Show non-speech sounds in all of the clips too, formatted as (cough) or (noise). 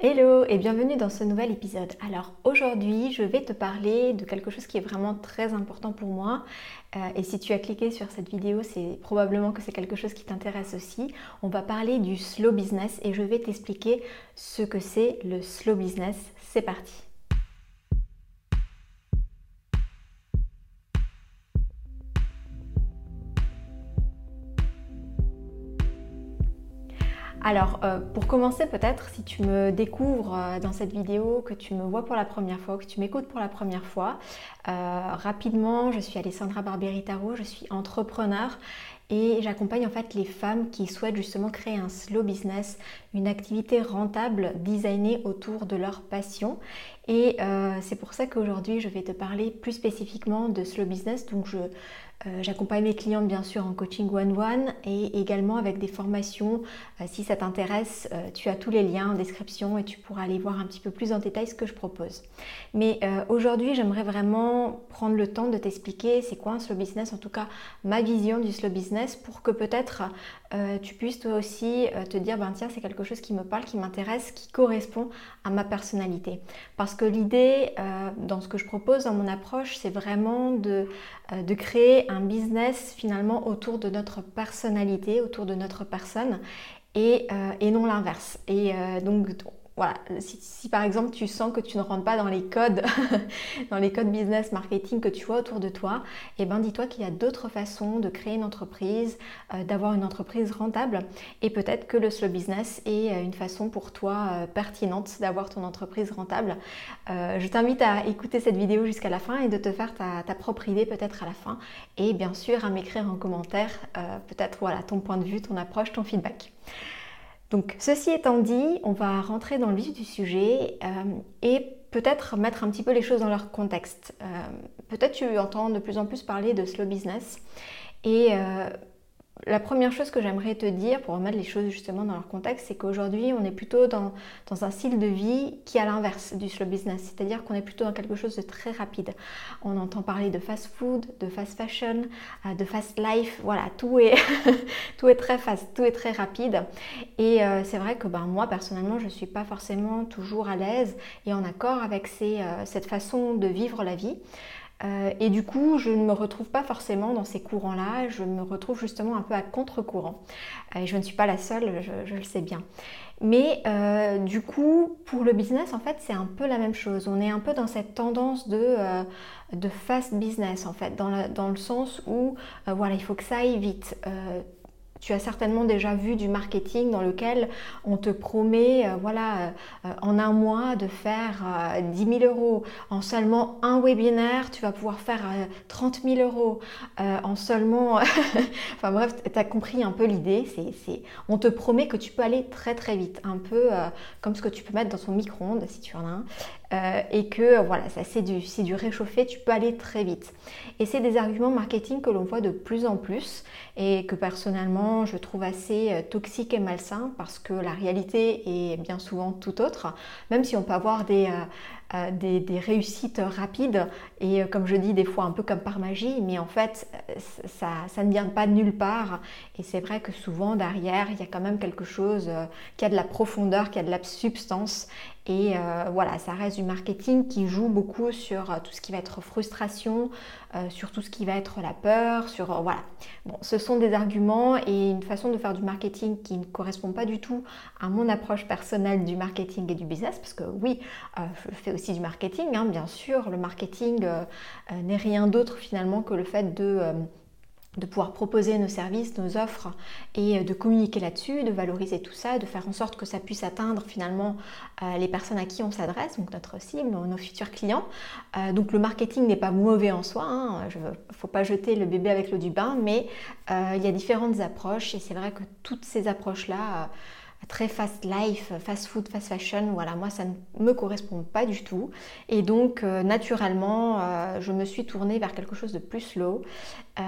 Hello et bienvenue dans ce nouvel épisode. Alors aujourd'hui je vais te parler de quelque chose qui est vraiment très important pour moi euh, et si tu as cliqué sur cette vidéo c'est probablement que c'est quelque chose qui t'intéresse aussi. On va parler du slow business et je vais t'expliquer ce que c'est le slow business. C'est parti Alors, euh, pour commencer peut-être, si tu me découvres euh, dans cette vidéo, que tu me vois pour la première fois, que tu m'écoutes pour la première fois, euh, rapidement, je suis Alessandra Barberitaro, je suis entrepreneur et j'accompagne en fait les femmes qui souhaitent justement créer un slow business, une activité rentable designée autour de leur passion. Et c'est pour ça qu'aujourd'hui je vais te parler plus spécifiquement de slow business. Donc euh, j'accompagne mes clientes bien sûr en coaching one-one et également avec des formations. Euh, si ça t'intéresse, euh, tu as tous les liens en description et tu pourras aller voir un petit peu plus en détail ce que je propose. Mais aujourd'hui, j'aimerais vraiment prendre le temps de t'expliquer c'est quoi un slow business, en tout cas ma vision du slow business pour que peut-être tu puisses toi aussi te dire ben tiens, c'est quelque chose qui me parle, qui m'intéresse, qui correspond à ma personnalité. Parce que l'idée dans ce que je propose dans mon approche, c'est vraiment de, de créer un business finalement autour de notre personnalité, autour de notre personne et, euh, non l'inverse. Et euh, donc voilà, si, par exemple tu sens que tu ne rentres pas dans les codes, (laughs) dans les codes business marketing que tu vois autour de toi, eh ben dis-toi qu'il y a d'autres façons de créer une entreprise, euh, d'avoir une entreprise rentable, et peut-être que le slow business est euh, une façon pour toi euh, pertinente d'avoir ton entreprise rentable. je t'invite à écouter cette vidéo jusqu'à la fin et de te faire ta, ta propre idée peut-être à la fin, et bien sûr à m'écrire en commentaire peut-être voilà ton point de vue, ton approche, ton feedback. Donc ceci étant dit, on va rentrer dans le vif du sujet euh, et peut-être mettre un petit peu les choses dans leur contexte. Euh, peut-être tu entends de plus en plus parler de slow business et euh, la première chose que j'aimerais te dire pour remettre les choses justement dans leur contexte, c'est qu'aujourd'hui, on est plutôt dans, un style de vie qui est à l'inverse du slow business, c'est-à-dire qu'on est plutôt dans quelque chose de très rapide. On entend parler de fast food, de fast fashion, euh, de fast life, voilà, tout est, (laughs) tout est très fast, tout est très rapide. Et euh, c'est vrai que ben, moi, personnellement, je ne suis pas forcément toujours à l'aise et en accord avec euh, cette façon de vivre la vie. Euh, et du coup, je ne me retrouve pas forcément dans ces courants-là, je me retrouve justement un peu à contre-courant. Et je ne suis pas la seule, je, le sais bien. Mais euh, du coup, pour le business, en fait, c'est un peu la même chose. On est un peu dans cette tendance de, euh, de fast business, en fait, dans, dans le sens où, voilà, il faut que ça aille vite tu as certainement déjà vu du marketing dans lequel on te promet, euh, voilà, euh, en un mois de faire 10 euh, 000 euros. En seulement un webinaire, tu vas pouvoir faire 30 000 euros. en seulement, (laughs) enfin bref, tu as compris un peu l'idée. C'est, on te promet que tu peux aller très très vite, un peu comme ce que tu peux mettre dans son micro-ondes si tu en as. Euh, et que voilà, ça c'est du, du réchauffé, tu peux aller très vite. Et c'est des arguments marketing que l'on voit de plus en plus et que personnellement je trouve assez euh, toxiques et malsains parce que la réalité est bien souvent tout autre, même si on peut avoir des, euh, des, réussites rapides. Et euh, comme je dis des fois un peu comme par magie, mais en fait euh, ça, ça ne vient pas de nulle part. Et c'est vrai que souvent derrière il y a quand même quelque chose qui a de la profondeur, qui a de la substance. Et voilà, ça reste du marketing qui joue beaucoup sur tout ce qui va être frustration, sur tout ce qui va être la peur, sur voilà. Bon, ce sont des arguments et une façon de faire du marketing qui ne correspond pas du tout à mon approche personnelle du marketing et du business parce que oui, je fais aussi du marketing, hein, bien sûr. Le marketing euh, euh, n'est rien d'autre finalement que le fait de, euh, de pouvoir proposer nos services, nos offres et de communiquer là-dessus, de valoriser tout ça, de faire en sorte que ça puisse atteindre finalement les personnes à qui on s'adresse, donc notre cible, nos, futurs clients. donc le marketing n'est pas mauvais en soi, il hein. ne faut pas jeter le bébé avec l'eau du bain, mais il y a différentes approches et c'est vrai que toutes ces approches-là très fast life, fast food, fast fashion, voilà, moi ça ne me correspond pas du tout. Et donc euh, naturellement, euh, je me suis tournée vers quelque chose de plus slow euh,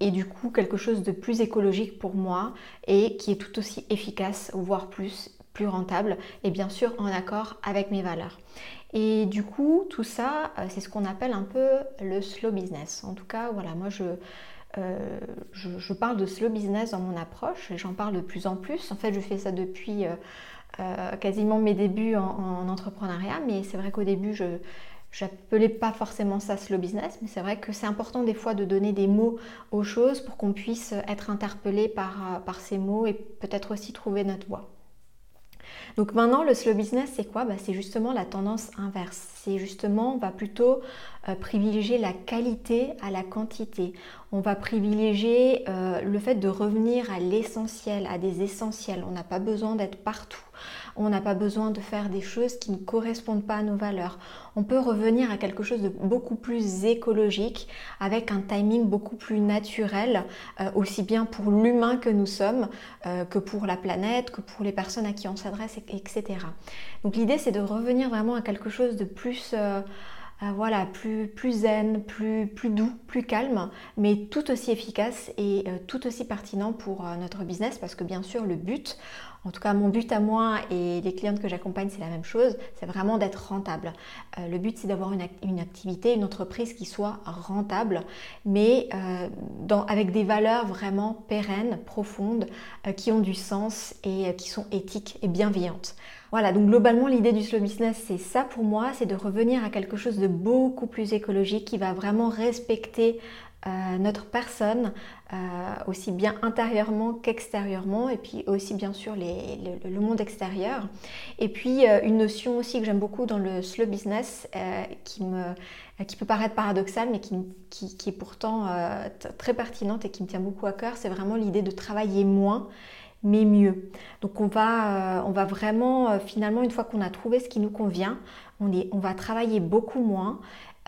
et du coup quelque chose de plus écologique pour moi et qui est tout aussi efficace, voire plus, plus rentable et bien sûr en accord avec mes valeurs. Et du coup, tout ça, c'est ce qu'on appelle un peu le slow business. En tout cas, voilà, moi je euh, je, parle de slow business dans mon approche et j'en parle de plus en plus. En fait, je fais ça depuis, euh, quasiment mes débuts en, entrepreneuriat, mais c'est vrai qu'au début, je n'appelais pas forcément ça slow business, mais c'est vrai que c'est important des fois de donner des mots aux choses pour qu'on puisse être interpellé par, par ces mots et peut-être aussi trouver notre voie. Donc maintenant, le slow business, c'est quoi? Bah, C'est justement la tendance inverse. C'est justement, on va plutôt euh, privilégier la qualité à la quantité. On va privilégier euh, le fait de revenir à l'essentiel, à des essentiels. On n'a pas besoin d'être partout. On n'a pas besoin de faire des choses qui ne correspondent pas à nos valeurs. On peut revenir à quelque chose de beaucoup plus écologique, avec un timing beaucoup plus naturel, euh, aussi bien pour l'humain que nous sommes, que pour la planète, que pour les personnes à qui on s'adresse, etc. Donc l'idée, c'est de revenir vraiment à quelque chose de plus euh, euh, voilà, plus, plus zen, plus, doux, plus calme, mais tout aussi efficace et euh, tout aussi pertinent pour notre business parce que bien sûr le but, en tout cas mon but à moi et les clientes que j'accompagne c'est la même chose, c'est vraiment d'être rentable. le but c'est d'avoir une, activité, une entreprise qui soit rentable, mais avec des valeurs vraiment pérennes, profondes, qui ont du sens et qui sont éthiques et bienveillantes. Voilà, donc globalement l'idée du slow business c'est ça pour moi, c'est de revenir à quelque chose de beaucoup plus écologique qui va vraiment respecter euh, notre personne, euh, aussi bien intérieurement qu'extérieurement, et puis aussi bien sûr le, monde extérieur. Et puis euh, une notion aussi que j'aime beaucoup dans le slow business, qui, me, qui peut paraître paradoxale, mais qui, qui est pourtant très pertinente et qui me tient beaucoup à cœur, c'est vraiment l'idée de travailler moins mais mieux. Donc on va, euh, on va vraiment, euh, finalement, une fois qu'on a trouvé ce qui nous convient, on, va travailler beaucoup moins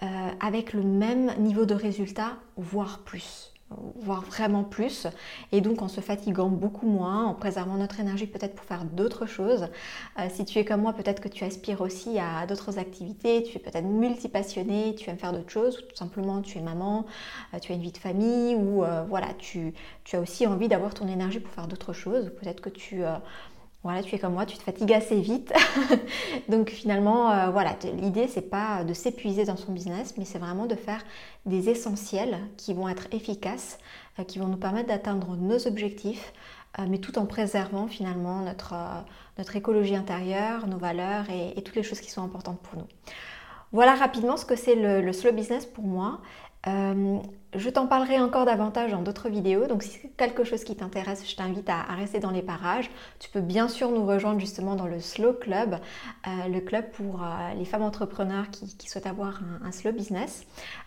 euh, avec le même niveau de résultat, voire plus voire vraiment plus, et donc en se fatiguant beaucoup moins, en préservant notre énergie peut-être pour faire d'autres choses. Euh, si tu es comme moi, peut-être que tu aspires aussi à d'autres activités, tu es peut-être multipassionné, tu aimes faire d'autres choses, ou tout simplement tu es maman, euh, tu as une vie de famille, ou euh, voilà, tu, tu, as aussi envie d'avoir ton énergie pour faire d'autres choses, peut-être que tu voilà, tu es comme moi, tu te fatigues assez vite. (laughs) Donc finalement, euh, voilà, l'idée c'est pas de s'épuiser dans son business, mais c'est vraiment de faire des essentiels qui vont être efficaces, euh, qui vont nous permettre d'atteindre nos objectifs, euh, mais tout en préservant finalement notre, notre écologie intérieure, nos valeurs et, toutes les choses qui sont importantes pour nous. Voilà rapidement ce que c'est le, slow business pour moi. Je t'en parlerai encore davantage dans d'autres vidéos, donc si c'est quelque chose qui t'intéresse, je t'invite à, rester dans les parages. Tu peux bien sûr nous rejoindre justement dans le Slow Club, euh, le club pour euh, les femmes entrepreneurs qui, souhaitent avoir un, slow business.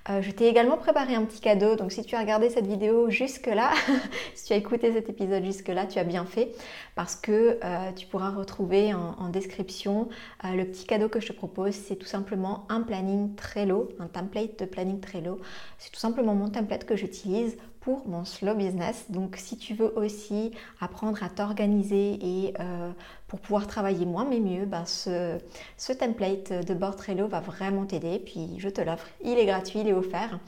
Euh, je t'ai également préparé un petit cadeau, donc si tu as regardé cette vidéo jusque-là, (laughs) si tu as écouté cet épisode jusque-là, tu as bien fait, parce que tu pourras retrouver en, en description le petit cadeau que je te propose, c'est tout simplement un planning Trello, un template de planning Trello. C'est tout simplement mon template que j'utilise pour mon slow business. Donc si tu veux aussi apprendre à t'organiser et euh, pour pouvoir travailler moins mais mieux, ben ce, ce template de bord Trello va vraiment t'aider. Puis je te l'offre, il est gratuit, il est offert.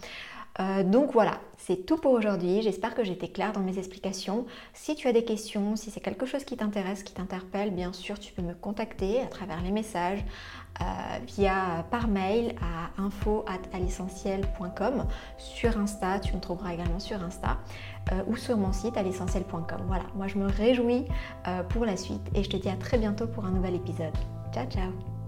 Euh, donc voilà, c'est tout pour aujourd'hui. J'espère que j'étais claire dans mes explications. Si tu as des questions, si c'est quelque chose qui t'intéresse, qui t'interpelle, bien sûr, tu peux me contacter à travers les messages, euh, via par mail à info@alessentiel.com sur Insta, tu me trouveras également sur Insta euh, ou sur mon site alessentiel.com. Voilà, moi je me réjouis pour la suite et je te dis à très bientôt pour un nouvel épisode. Ciao ciao